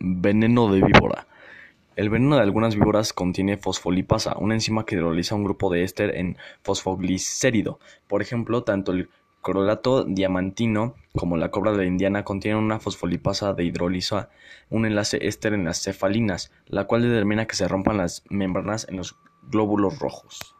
Veneno de víbora. El veneno de algunas víboras contiene fosfolipasa, una enzima que hidroliza un grupo de éster en fosfoglicérido. Por ejemplo, tanto el corolato diamantino como la cobra de la Indiana contienen una fosfolipasa de hidroliza un enlace éster en las cefalinas, la cual determina que se rompan las membranas en los glóbulos rojos.